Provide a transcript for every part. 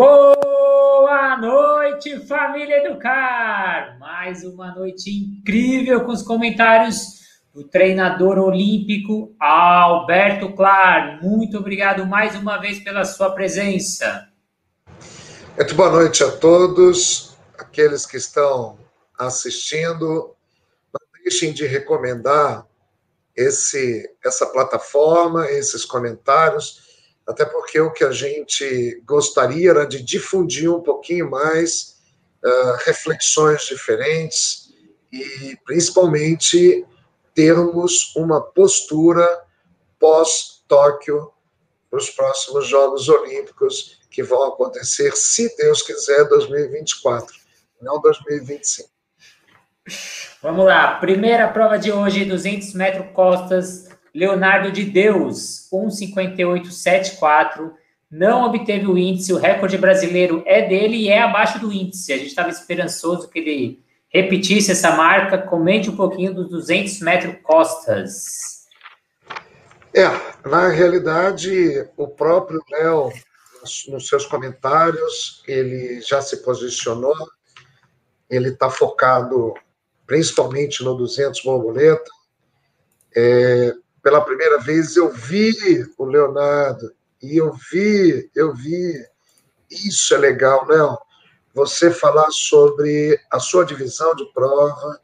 Boa noite, família Educar! Mais uma noite incrível com os comentários do treinador olímpico Alberto Clar. Muito obrigado mais uma vez pela sua presença. Muito boa noite a todos, aqueles que estão assistindo. Não deixem de recomendar esse, essa plataforma, esses comentários até porque o que a gente gostaria era de difundir um pouquinho mais uh, reflexões diferentes e, principalmente, termos uma postura pós-Tóquio para os próximos Jogos Olímpicos que vão acontecer, se Deus quiser, 2024, não 2025. Vamos lá, primeira prova de hoje, 200 metros costas, Leonardo de Deus, 1,5874, não obteve o índice, o recorde brasileiro é dele e é abaixo do índice. A gente estava esperançoso que ele repetisse essa marca. Comente um pouquinho dos 200 metros costas. É, na realidade, o próprio Léo, nos seus comentários, ele já se posicionou, ele está focado principalmente no 200 borboleta, é, pela primeira vez eu vi o Leonardo e eu vi, eu vi. Isso é legal, Léo. Você falar sobre a sua divisão de prova.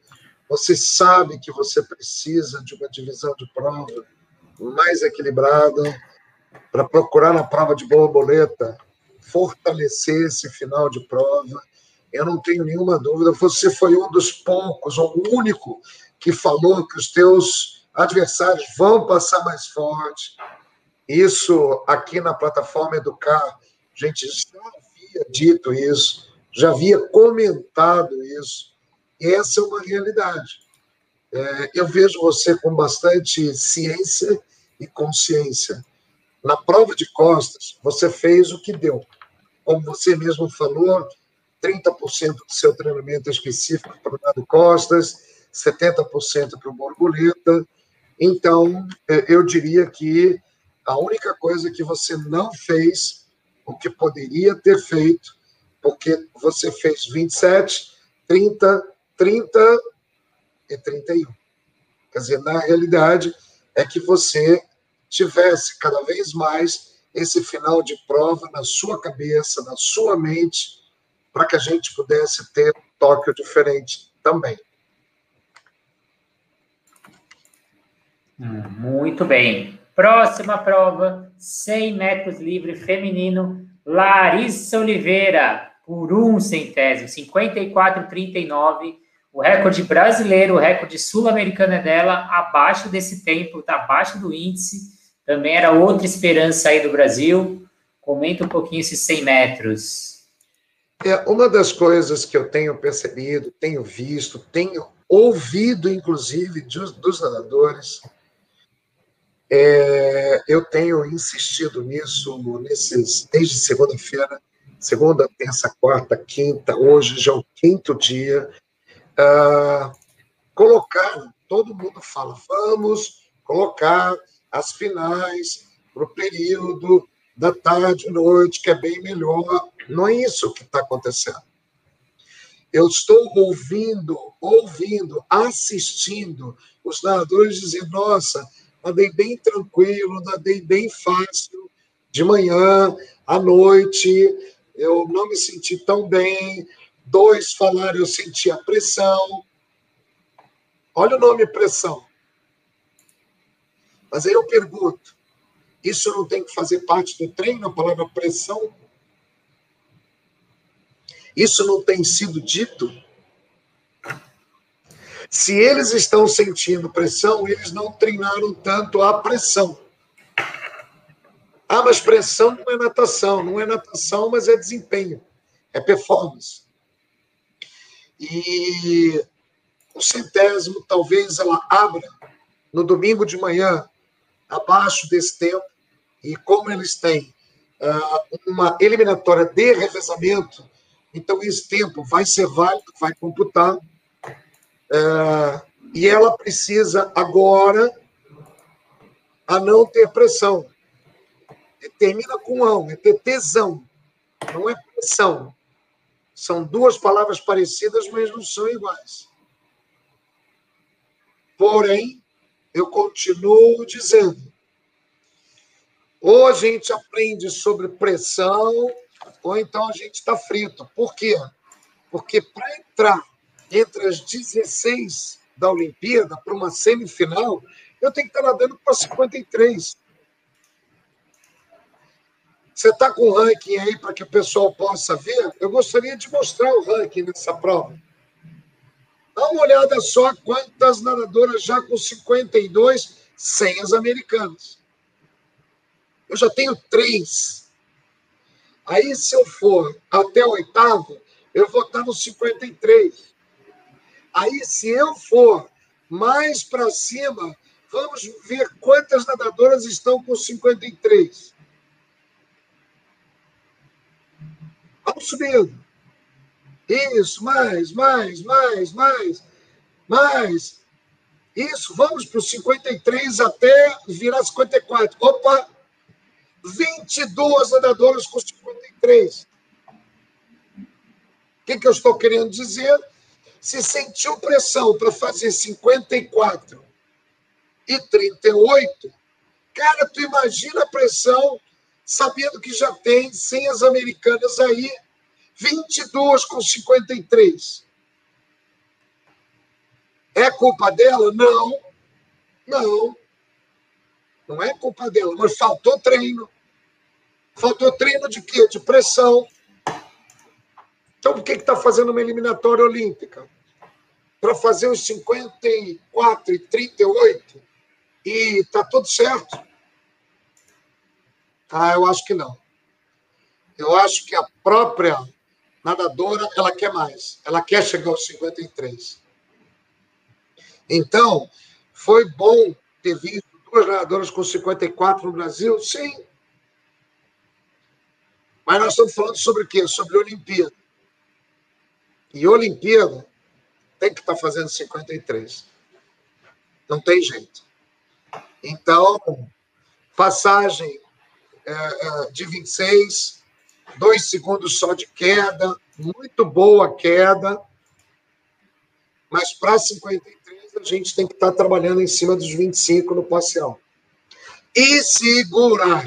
Você sabe que você precisa de uma divisão de prova mais equilibrada para procurar na prova de borboleta fortalecer esse final de prova. Eu não tenho nenhuma dúvida. Você foi um dos poucos, ou o único, que falou que os teus adversários vão passar mais forte. Isso aqui na plataforma Educar, a gente já havia dito isso, já havia comentado isso. E essa é uma realidade. É, eu vejo você com bastante ciência e consciência. Na prova de costas, você fez o que deu. Como você mesmo falou, 30% do seu treinamento é específico para o lado costas, 70% para o borboleta, então, é, eu diria que a única coisa que você não fez, o que poderia ter feito, porque você fez 27, 30, 30 e 31. Quer dizer, na realidade, é que você tivesse cada vez mais esse final de prova na sua cabeça, na sua mente, para que a gente pudesse ter um Tóquio diferente também. Muito bem. Próxima prova, 100 metros livre feminino, Larissa Oliveira, por um centésimo, 54,39. O recorde brasileiro, o recorde sul-americano é dela, abaixo desse tempo, está abaixo do índice. Também era outra esperança aí do Brasil. Comenta um pouquinho esses 100 metros. É, uma das coisas que eu tenho percebido, tenho visto, tenho ouvido, inclusive, dos, dos nadadores, é, eu tenho insistido nisso nesses, desde segunda-feira, segunda, terça, quarta, quinta, hoje já é o quinto dia. Uh, colocar, todo mundo fala, vamos colocar as finais para o período da tarde, noite, que é bem melhor. Não é isso que está acontecendo. Eu estou ouvindo, ouvindo, assistindo os nadadores dizer: nossa, nadei bem tranquilo, nadei bem fácil, de manhã, à noite, eu não me senti tão bem. Dois falaram, eu senti a pressão. Olha o nome pressão. Mas aí eu pergunto, isso não tem que fazer parte do treino, a palavra pressão? Isso não tem sido dito? Se eles estão sentindo pressão, eles não treinaram tanto a pressão. Ah, mas pressão não é natação. Não é natação, mas é desempenho. É performance. E o centésimo, talvez ela abra no domingo de manhã, abaixo desse tempo, e como eles têm uh, uma eliminatória de revezamento, então esse tempo vai ser válido, vai computar, é, e ela precisa agora a não ter pressão. Termina com ão, é ter tesão. Não é pressão. São duas palavras parecidas, mas não são iguais. Porém, eu continuo dizendo: ou a gente aprende sobre pressão, ou então a gente está frito. Por quê? Porque para entrar entre as 16 da Olimpíada para uma semifinal, eu tenho que estar nadando para 53. Você está com o ranking aí para que o pessoal possa ver? Eu gostaria de mostrar o ranking nessa prova. Dá uma olhada só quantas nadadoras já com 52 sem as americanas. Eu já tenho três. Aí, se eu for até o oitavo, eu vou estar no 53. Aí, se eu for mais para cima, vamos ver quantas nadadoras estão com 53. Vamos subindo. Isso, mais, mais, mais, mais, mais. Isso, vamos para os 53 até virar 54. Opa! 22 nadadoras com 53. O que, que eu estou querendo dizer? Se sentiu pressão para fazer 54 e 38, cara, tu imagina a pressão sabendo que já tem 100 as americanas aí, 22 com 53. É culpa dela? Não. Não. Não é culpa dela, mas faltou treino. Faltou treino de quê? De pressão. Então, por que está fazendo uma eliminatória olímpica? Para fazer os 54 e 38 e está tudo certo? Ah, eu acho que não. Eu acho que a própria nadadora, ela quer mais. Ela quer chegar aos 53. Então, foi bom ter visto duas nadadoras com 54 no Brasil? Sim. Mas nós estamos falando sobre o quê? Sobre Olimpíada. E Olimpíada tem que estar fazendo 53. Não tem jeito. Então, passagem é, é, de 26, dois segundos só de queda, muito boa queda, mas para 53 a gente tem que estar tá trabalhando em cima dos 25 no parcial. E segurar.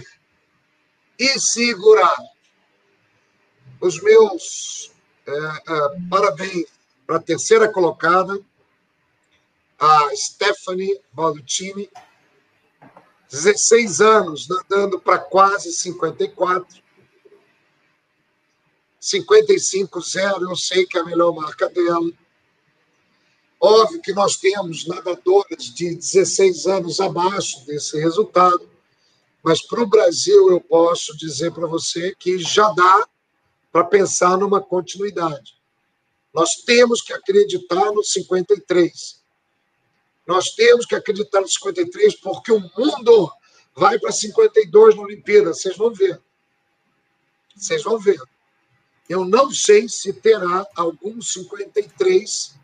E segurar. Os meus parabéns para a terceira colocada, a Stephanie Balducini, 16 anos, nadando para quase 54. 55,0, eu sei que é a melhor marca dela. Óbvio que nós temos nadadoras de 16 anos abaixo desse resultado, mas para o Brasil eu posso dizer para você que já dá para pensar numa continuidade. Nós temos que acreditar no 53. Nós temos que acreditar no 53, porque o mundo vai para 52 na Olimpíada. Vocês vão ver. Vocês vão ver. Eu não sei se terá algum 53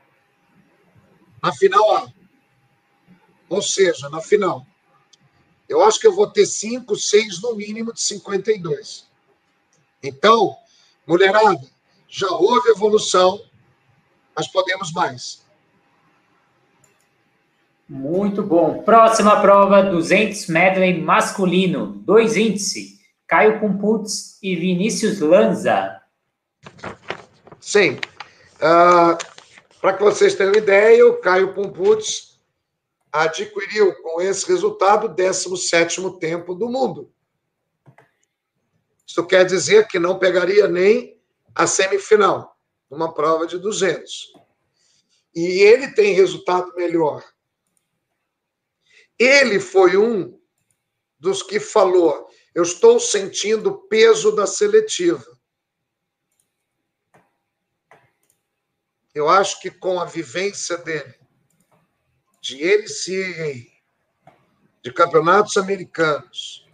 na final A. Ou seja, na final. Eu acho que eu vou ter 5, 6 no mínimo de 52. Então, mulherada, já houve evolução, mas podemos mais. Muito bom. Próxima prova, 200 medley masculino. Dois índice. Caio Pumputz e Vinícius Lanza. Sim. Uh, Para que vocês tenham ideia, o Caio Pumputz adquiriu com esse resultado o 17 tempo do mundo. Isso quer dizer que não pegaria nem a semifinal, uma prova de 200. E ele tem resultado melhor ele foi um dos que falou: eu estou sentindo o peso da seletiva. Eu acho que com a vivência dele, de ele se de campeonatos americanos,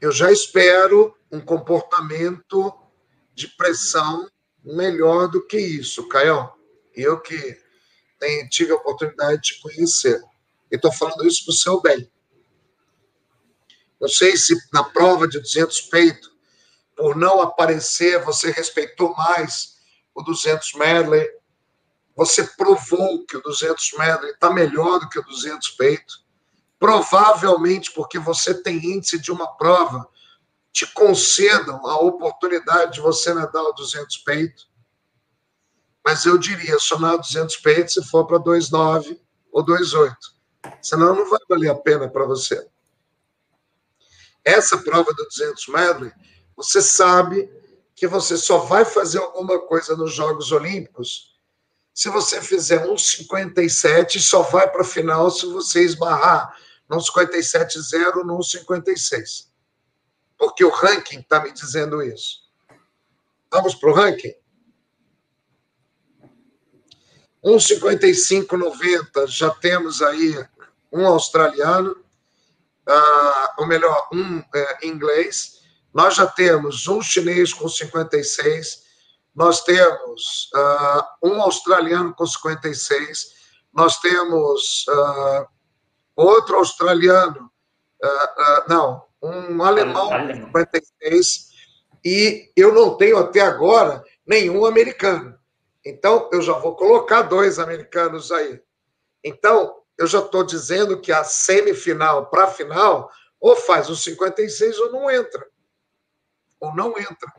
eu já espero um comportamento de pressão melhor do que isso, Caio. Eu que tem, tive a oportunidade de te conhecer. Estou falando isso para o seu bem. Não sei se na prova de 200 peito por não aparecer, você respeitou mais o 200 medley. Você provou que o 200 medley está melhor do que o 200 peito. Provavelmente porque você tem índice de uma prova, te concedam a oportunidade de você nadar o 200 peito. Mas eu diria, só nadar 200 peito se for para 2,9 ou 2,8. Senão não vai valer a pena para você. Essa prova do 200 medley você sabe que você só vai fazer alguma coisa nos Jogos Olímpicos se você fizer um 57 e só vai para a final se você esbarrar num 57-0 num 56. Porque o ranking está me dizendo isso. Vamos para o ranking? 1,55,90, já temos aí um australiano, uh, ou melhor, um uh, inglês, nós já temos um chinês com 56, nós temos uh, um australiano com 56, nós temos uh, outro australiano, uh, não, um alemão com 56, e eu não tenho até agora nenhum americano. Então, eu já vou colocar dois americanos aí. Então, eu já estou dizendo que a semifinal para a final, ou faz os 56 ou não entra ou não entra.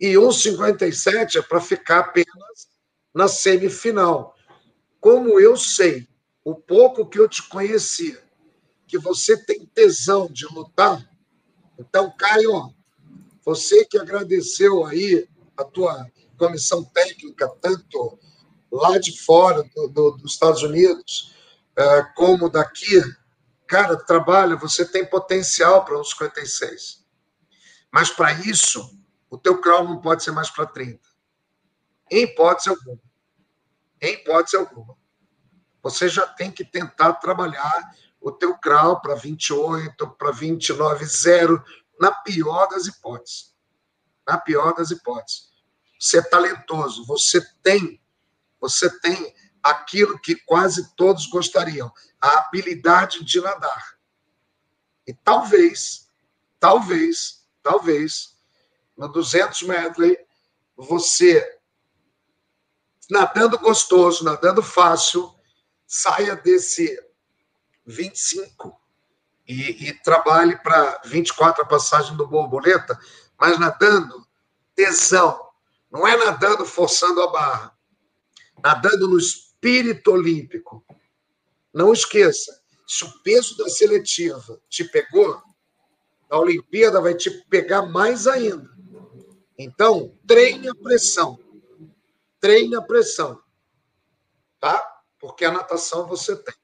E 1,57 é para ficar apenas na semifinal. Como eu sei, o pouco que eu te conhecia, que você tem tesão de lutar, então, Caio, você que agradeceu aí a tua comissão técnica, tanto lá de fora do, do, dos Estados Unidos, uh, como daqui, cara, trabalha, você tem potencial para uns 56. Mas para isso, o teu crawl não pode ser mais para 30. Em hipótese alguma. Em hipótese alguma. Você já tem que tentar trabalhar o teu crawl para 28, para 29, zero, na pior das hipóteses. Na pior das hipóteses. Você é talentoso, você tem, você tem aquilo que quase todos gostariam, a habilidade de nadar. E talvez, talvez talvez, no 200 medley, você, nadando gostoso, nadando fácil, saia desse 25 e, e trabalhe para 24 a passagem do borboleta, mas nadando tesão. Não é nadando forçando a barra. Nadando no espírito olímpico. Não esqueça, se o peso da seletiva te pegou, a Olimpíada vai te pegar mais ainda. Então, treine a pressão. Treine a pressão. Tá? Porque a natação você tem.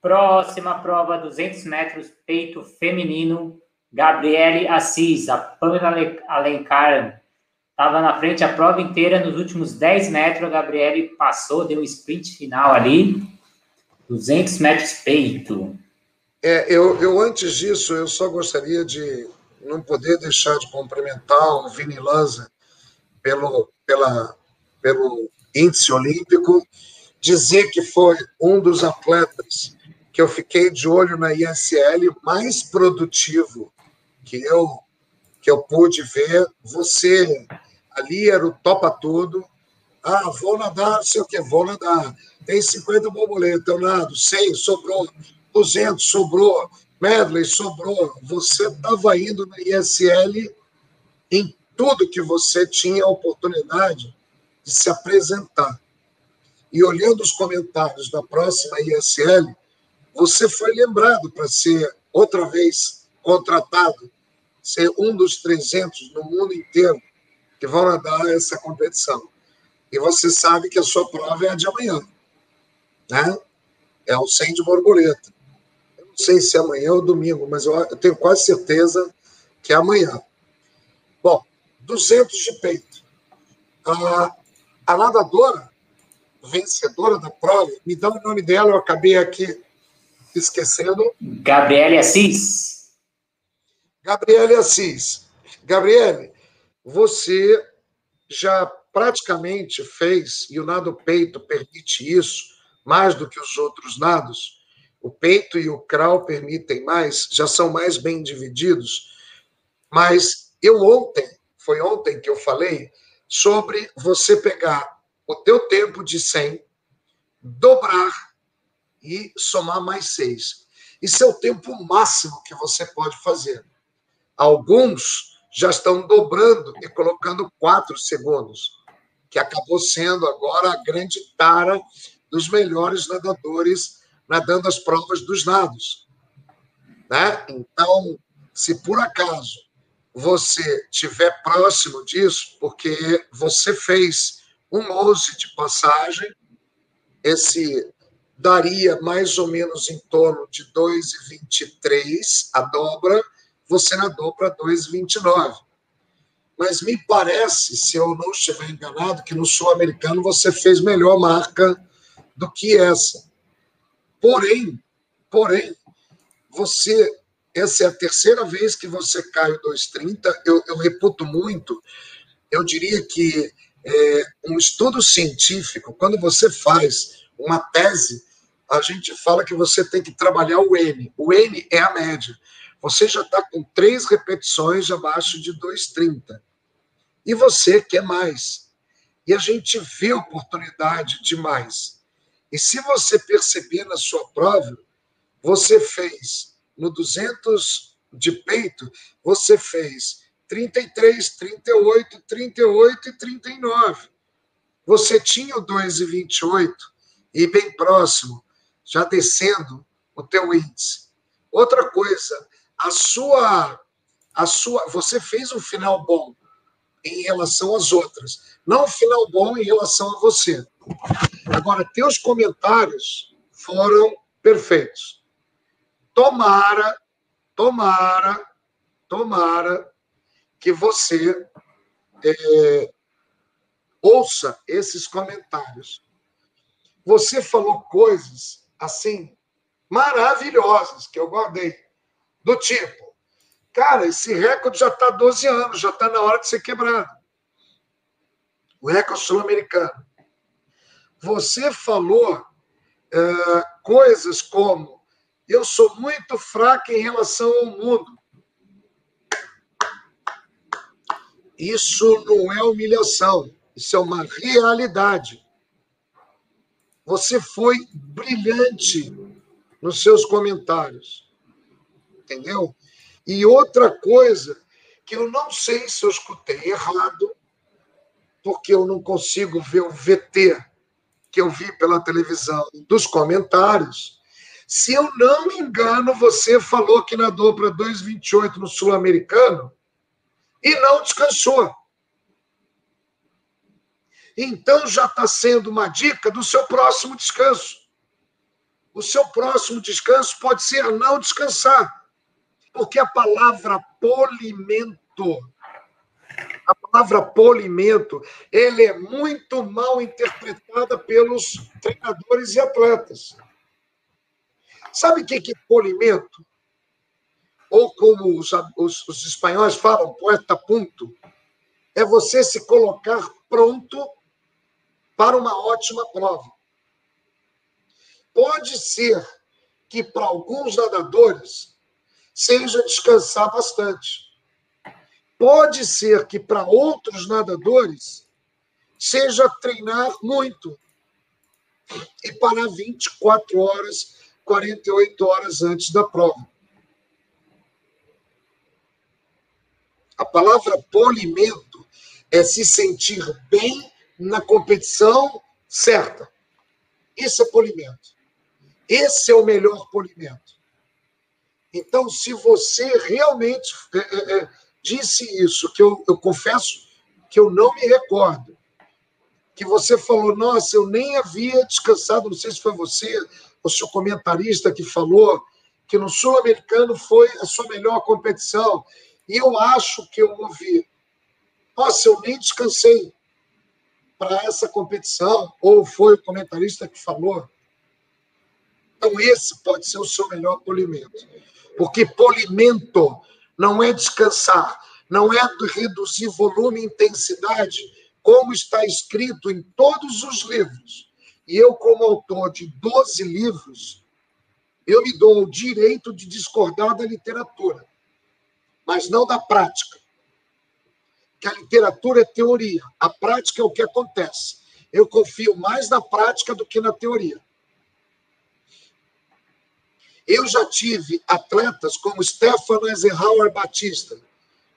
Próxima prova, 200 metros, peito feminino. Gabriele Assis, a Pamela Alencar estava na frente a prova inteira. Nos últimos 10 metros, a Gabriele passou, deu um sprint final ali. 200 metros peito. É, eu, eu, antes disso, eu só gostaria de não poder deixar de cumprimentar o Vini Lanza pelo, pela, pelo índice olímpico, dizer que foi um dos atletas que eu fiquei de olho na ISL mais produtivo que eu que eu pude ver. Você ali era o topa tudo. Ah, vou nadar, sei o que, vou nadar. Tem 50 borboletas, eu nado, 100, sobrou. 200 sobrou, medley sobrou. Você estava indo na ISL em tudo que você tinha a oportunidade de se apresentar. E olhando os comentários da próxima ISL, você foi lembrado para ser outra vez contratado, ser um dos 300 no mundo inteiro que vão nadar essa competição. E você sabe que a sua prova é a de amanhã, né? É o 100 de borboleta sei se é amanhã ou domingo, mas eu, tenho quase certeza que é amanhã. Bom, 200 de peito. A, a nadadora vencedora da prova, me dá o nome dela, eu acabei aqui esquecendo. Gabriele Assis. Gabriele Assis. Gabriele, você já praticamente fez, e o nado peito permite isso, mais do que os outros nados, o peito e o crawl permitem mais, já são mais bem divididos. Mas eu ontem, foi ontem que eu falei sobre você pegar o teu tempo de 100, dobrar e somar mais 6. Isso é o tempo máximo que você pode fazer. Alguns já estão dobrando e colocando 4 segundos, que acabou sendo agora a grande tara dos melhores nadadores nadando as provas dos nados. Né? Então, se por acaso você estiver próximo disso, porque você fez um 11 de passagem, esse daria mais ou menos em torno de 2,23 a dobra, você nadou para 2,29. Mas me parece, se eu não estiver enganado, que no sul-americano você fez melhor marca do que essa. Porém, porém, você essa é a terceira vez que você cai o 2,30. Eu, eu reputo muito. Eu diria que é, um estudo científico, quando você faz uma tese, a gente fala que você tem que trabalhar o N. O N é a média. Você já está com três repetições abaixo de 2,30. E você quer mais. E a gente vê oportunidade de mais. E se você perceber na sua prova, você fez no 200 de peito, você fez 33, 38, 38 e 39. Você tinha o 2,28 e bem próximo, já descendo o teu índice. Outra coisa, a sua a sua, você fez um final bom em relação às outras, não um final bom em relação a você. Agora, teus comentários foram perfeitos. Tomara, tomara, tomara que você é, ouça esses comentários. Você falou coisas assim maravilhosas que eu guardei, do tipo, cara, esse recorde já está 12 anos, já está na hora de ser quebrado. O recorde sul-americano. Você falou é, coisas como eu sou muito fraca em relação ao mundo. Isso não é humilhação, isso é uma realidade. Você foi brilhante nos seus comentários. Entendeu? E outra coisa que eu não sei se eu escutei errado, porque eu não consigo ver o VT que eu vi pela televisão dos comentários, se eu não me engano, você falou que nadou para 2,28 no Sul-Americano e não descansou. Então já está sendo uma dica do seu próximo descanso. O seu próximo descanso pode ser não descansar, porque a palavra polimento, a palavra polimento, ele é muito mal interpretada pelos treinadores e atletas. Sabe o que é polimento? Ou como os, os, os espanhóis falam, poeta ponto, é você se colocar pronto para uma ótima prova. Pode ser que para alguns nadadores seja descansar bastante. Pode ser que para outros nadadores seja treinar muito e parar 24 horas 48 horas antes da prova. A palavra polimento é se sentir bem na competição certa. Isso é polimento. Esse é o melhor polimento. Então, se você realmente é, é, é, disse isso, que eu, eu confesso que eu não me recordo, que você falou, nossa, eu nem havia descansado, não sei se foi você, o seu comentarista que falou que no Sul-Americano foi a sua melhor competição. E eu acho que eu ouvi. Nossa, eu nem descansei para essa competição. Ou foi o comentarista que falou. Então, esse pode ser o seu melhor polimento. Porque polimento não é descansar, não é reduzir volume e intensidade, como está escrito em todos os livros e eu, como autor de 12 livros, eu me dou o direito de discordar da literatura. mas não da prática. Que a literatura é teoria, a prática é o que acontece. Eu confio mais na prática do que na teoria. Eu já tive atletas como Stefano Eisenhower Batista,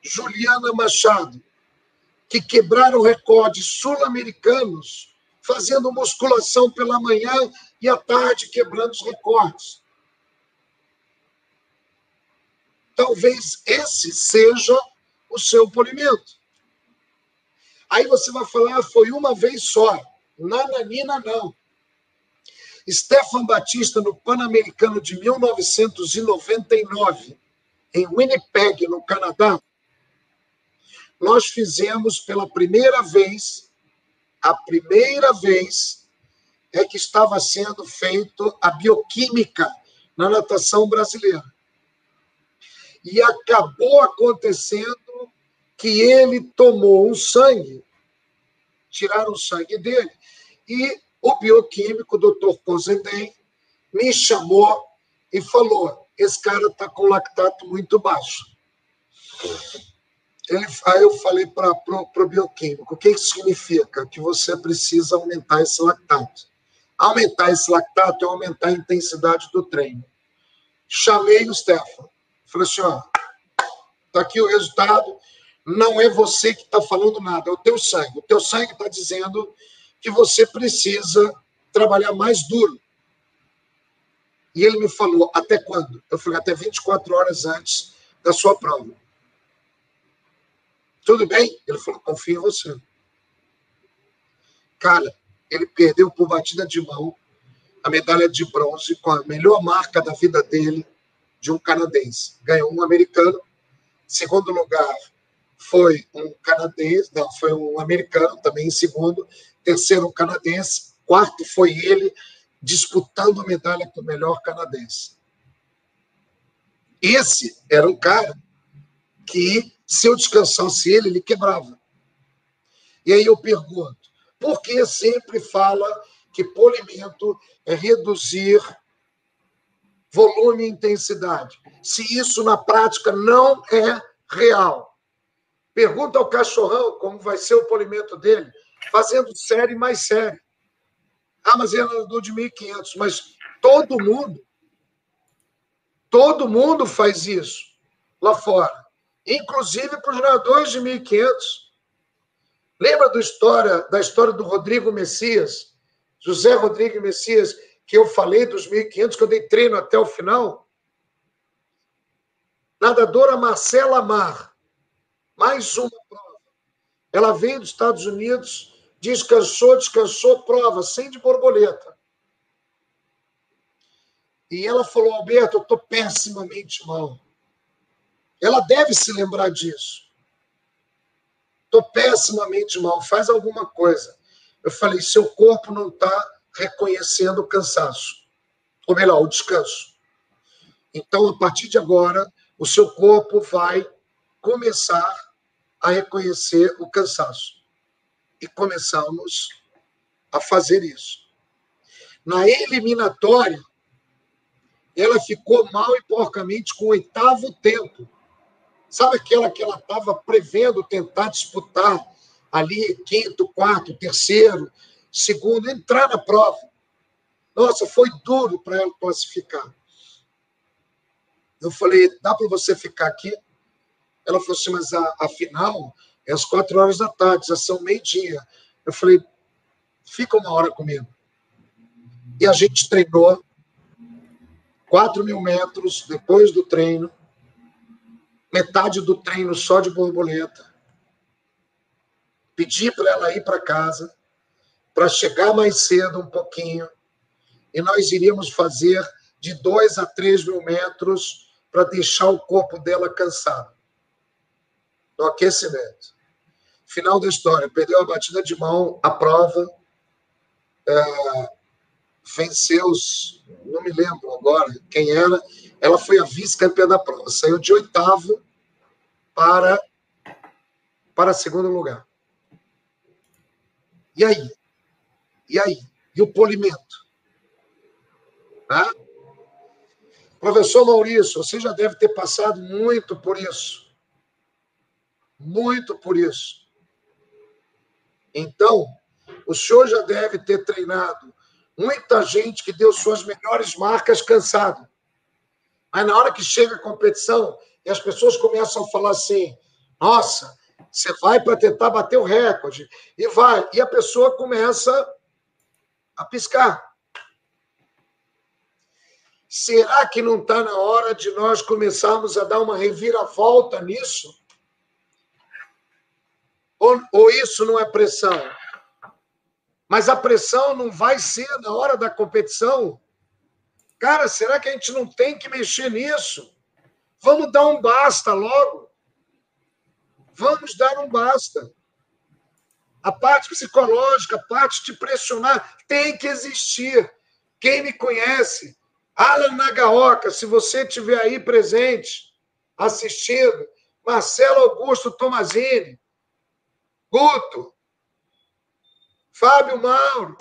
Juliana Machado, que quebraram recordes sul-americanos fazendo musculação pela manhã e à tarde quebrando os recordes. Talvez esse seja o seu polimento. Aí você vai falar, ah, foi uma vez só. Nananina, não. Stefan Batista, no Pan-Americano de 1999, em Winnipeg, no Canadá, nós fizemos pela primeira vez, a primeira vez é que estava sendo feito a bioquímica na natação brasileira. E acabou acontecendo que ele tomou um sangue, tiraram o sangue dele, e o bioquímico, o doutor Cozendem, me chamou e falou: esse cara está com lactato muito baixo. Ele, aí eu falei para o bioquímico: o que isso significa? Que você precisa aumentar esse lactato. Aumentar esse lactato é aumentar a intensidade do treino. Chamei o Stefan. Falei assim: ó, está aqui o resultado. Não é você que está falando nada, é o teu sangue. O teu sangue está dizendo que você precisa trabalhar mais duro. E ele me falou: até quando? Eu falei: até 24 horas antes da sua prova. Tudo bem? Ele falou: confio em você. Cara, ele perdeu por batida de mão a medalha de bronze com a melhor marca da vida dele de um canadense. Ganhou um americano. Segundo lugar foi um canadense, não, foi um americano também em segundo. Terceiro, um canadense. Quarto foi ele disputando a medalha com o melhor canadense. Esse era um cara que se eu descansasse ele, ele quebrava. E aí eu pergunto, por que sempre fala que polimento é reduzir volume e intensidade, se isso na prática não é real? Pergunta ao cachorrão como vai ser o polimento dele, fazendo série mais série. Ah, mas ele andou de 1.500, mas todo mundo, todo mundo faz isso lá fora inclusive para os nadadores de 1.500. Lembra do história, da história do Rodrigo Messias, José Rodrigo Messias, que eu falei dos 1.500, que eu dei treino até o final? Nadadora Marcela Mar, mais uma prova. Ela veio dos Estados Unidos, descansou, descansou, prova, sem de borboleta. E ela falou, Alberto, eu estou pessimamente mal. Ela deve se lembrar disso. Estou pessimamente mal, faz alguma coisa. Eu falei: seu corpo não está reconhecendo o cansaço, ou melhor, o descanso. Então, a partir de agora, o seu corpo vai começar a reconhecer o cansaço. E começamos a fazer isso. Na eliminatória, ela ficou mal e porcamente com o oitavo tempo. Sabe aquela que ela estava prevendo tentar disputar ali, quinto, quarto, terceiro, segundo, entrar na prova. Nossa, foi duro para ela classificar. Eu falei, dá para você ficar aqui? Ela falou assim, mas a, a final é às quatro horas da tarde, já são meio-dia. Eu falei, fica uma hora comigo. E a gente treinou quatro mil metros depois do treino metade do treino só de borboleta. Pedi para ela ir para casa, para chegar mais cedo um pouquinho, e nós iríamos fazer de dois a três mil metros para deixar o corpo dela cansado. No aquecimento. Final da história, perdeu a batida de mão, a prova, é, venceu os, não me lembro agora quem era, ela foi a vice-campeã da prova, saiu de oitavo para, para segundo lugar. E aí? E aí? E o polimento? Professor Maurício, você já deve ter passado muito por isso. muito por isso. Então, o senhor já deve ter treinado muita gente que deu suas melhores marcas cansado. Mas na hora que chega a competição e as pessoas começam a falar assim: nossa, você vai para tentar bater o recorde, e vai, e a pessoa começa a piscar. Será que não está na hora de nós começarmos a dar uma reviravolta nisso? Ou, ou isso não é pressão? Mas a pressão não vai ser na hora da competição. Cara, será que a gente não tem que mexer nisso? Vamos dar um basta logo. Vamos dar um basta. A parte psicológica, a parte de pressionar, tem que existir. Quem me conhece, Alan Nagaoka, se você estiver aí presente, assistindo, Marcelo Augusto Tomazini, Guto, Fábio Mauro.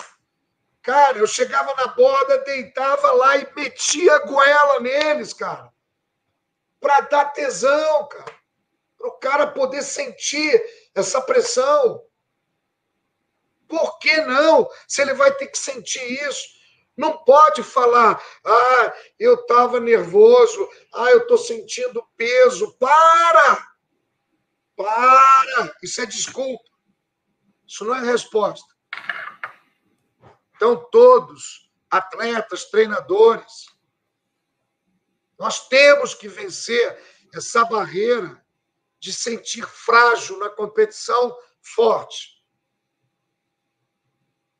Cara, eu chegava na borda, deitava lá e metia a goela neles, cara. Para dar tesão, cara. Para o cara poder sentir essa pressão. Por que não? Se ele vai ter que sentir isso. Não pode falar, ah, eu estava nervoso, ah, eu estou sentindo peso. Para! Para! Isso é desculpa. Isso não é resposta. Então, todos, atletas, treinadores, nós temos que vencer essa barreira de sentir frágil na competição forte.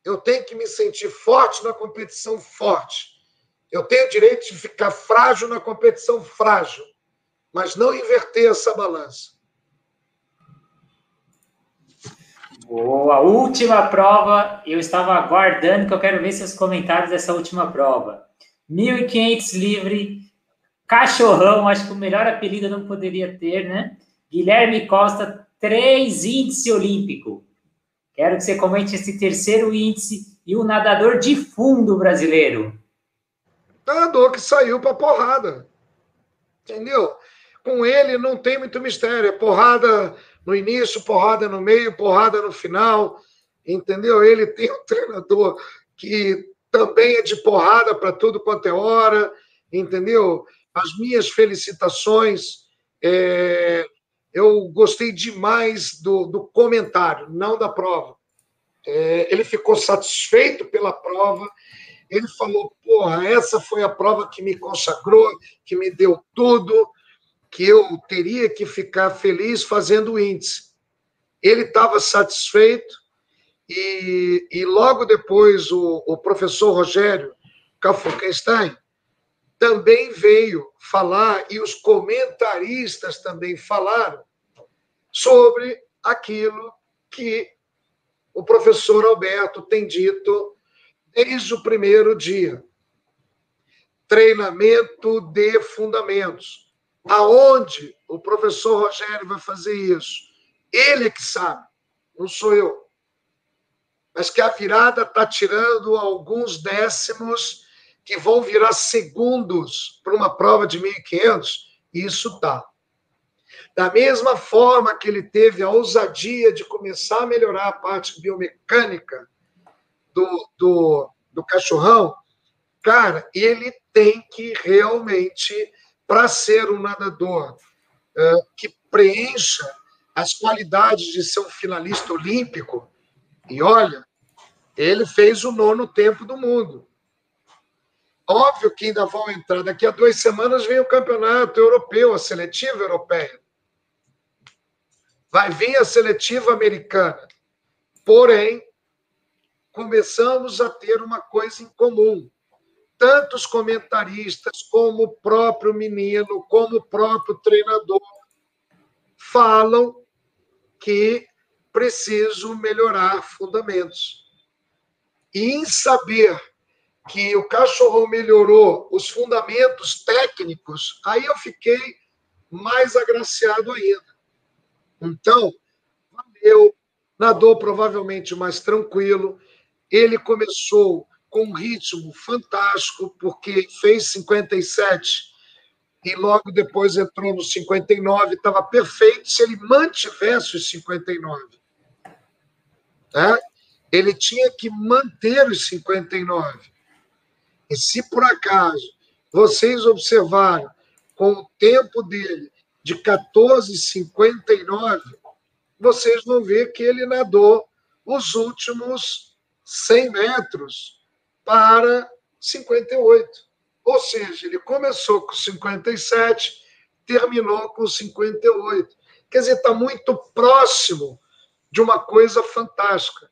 Eu tenho que me sentir forte na competição forte. Eu tenho o direito de ficar frágil na competição frágil, mas não inverter essa balança. Boa, última prova. Eu estava aguardando que eu quero ver seus comentários dessa última prova. 1.500 livre, cachorrão, acho que o melhor apelido não poderia ter, né? Guilherme Costa, três índice olímpico. Quero que você comente esse terceiro índice e o nadador de fundo brasileiro. Nadador que saiu para porrada. Entendeu? Com ele não tem muito mistério. É porrada no início, porrada no meio, porrada no final, entendeu? Ele tem um treinador que também é de porrada para tudo quanto é hora, entendeu? As minhas felicitações. É... eu gostei demais do, do comentário, não da prova. É... ele ficou satisfeito pela prova. Ele falou: porra, essa foi a prova que me consagrou, que me deu tudo que eu teria que ficar feliz fazendo o índice. Ele estava satisfeito e, e logo depois o, o professor Rogério Kafukenstein também veio falar e os comentaristas também falaram sobre aquilo que o professor Alberto tem dito desde o primeiro dia. Treinamento de fundamentos Aonde o professor Rogério vai fazer isso? Ele é que sabe, não sou eu. Mas que a virada está tirando alguns décimos que vão virar segundos para uma prova de 1.500, isso tá. Da mesma forma que ele teve a ousadia de começar a melhorar a parte biomecânica do, do, do cachorrão, cara, ele tem que realmente para ser um nadador uh, que preencha as qualidades de ser um finalista olímpico, e olha, ele fez o nono tempo do mundo. Óbvio que ainda vão entrar. Daqui a duas semanas vem o campeonato europeu, a seletiva europeia. Vai vir a seletiva americana. Porém, começamos a ter uma coisa em comum tanto os comentaristas, como o próprio menino, como o próprio treinador, falam que preciso melhorar fundamentos. E em saber que o cachorro melhorou os fundamentos técnicos, aí eu fiquei mais agraciado ainda. Então, valeu, nadou provavelmente mais tranquilo. Ele começou com um ritmo fantástico, porque fez 57 e logo depois entrou no 59, estava perfeito se ele mantivesse os 59. Né? Ele tinha que manter os 59. E se por acaso vocês observaram com o tempo dele de 14,59, vocês vão ver que ele nadou os últimos 100 metros para 58. Ou seja, ele começou com 57, terminou com 58. Quer dizer, está muito próximo de uma coisa fantástica.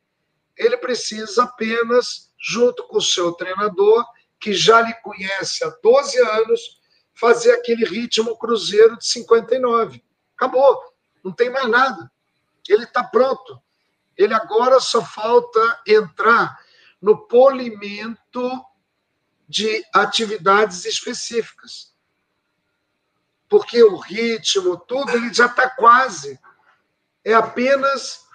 Ele precisa apenas, junto com o seu treinador, que já lhe conhece há 12 anos, fazer aquele ritmo cruzeiro de 59. Acabou, não tem mais nada. Ele está pronto. Ele agora só falta entrar no polimento de atividades específicas. Porque o ritmo, tudo, ele já está quase. É apenas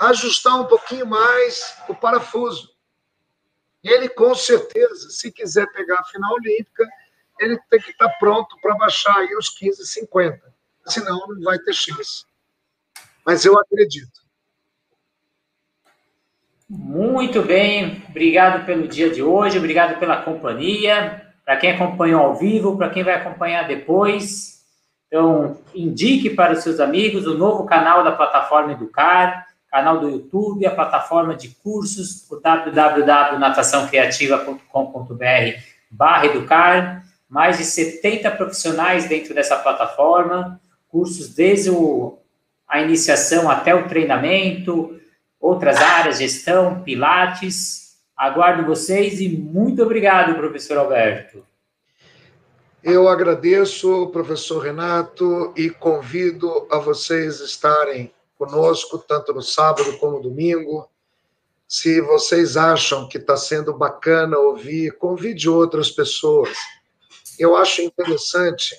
ajustar um pouquinho mais o parafuso. Ele, com certeza, se quiser pegar a final olímpica, ele tem que estar pronto para baixar aí os 15,50. Senão, não vai ter chance. Mas eu acredito. Muito bem, obrigado pelo dia de hoje, obrigado pela companhia. Para quem acompanhou ao vivo, para quem vai acompanhar depois, então indique para os seus amigos o novo canal da plataforma Educar, canal do YouTube, a plataforma de cursos, o www.nataçãocreativa.com.br barra educar, mais de 70 profissionais dentro dessa plataforma, cursos desde o, a iniciação até o treinamento, outras áreas, gestão, pilates. Aguardo vocês e muito obrigado, professor Alberto. Eu agradeço, professor Renato, e convido a vocês estarem conosco, tanto no sábado como domingo. Se vocês acham que está sendo bacana ouvir, convide outras pessoas. Eu acho interessante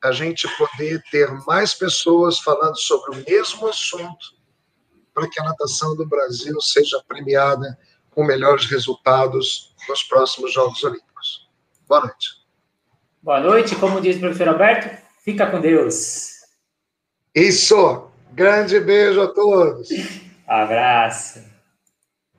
a gente poder ter mais pessoas falando sobre o mesmo assunto para que a natação do Brasil seja premiada com melhores resultados nos próximos Jogos Olímpicos. Boa noite. Boa noite. Como diz o professor Alberto, fica com Deus. Isso. Grande beijo a todos. Abraço.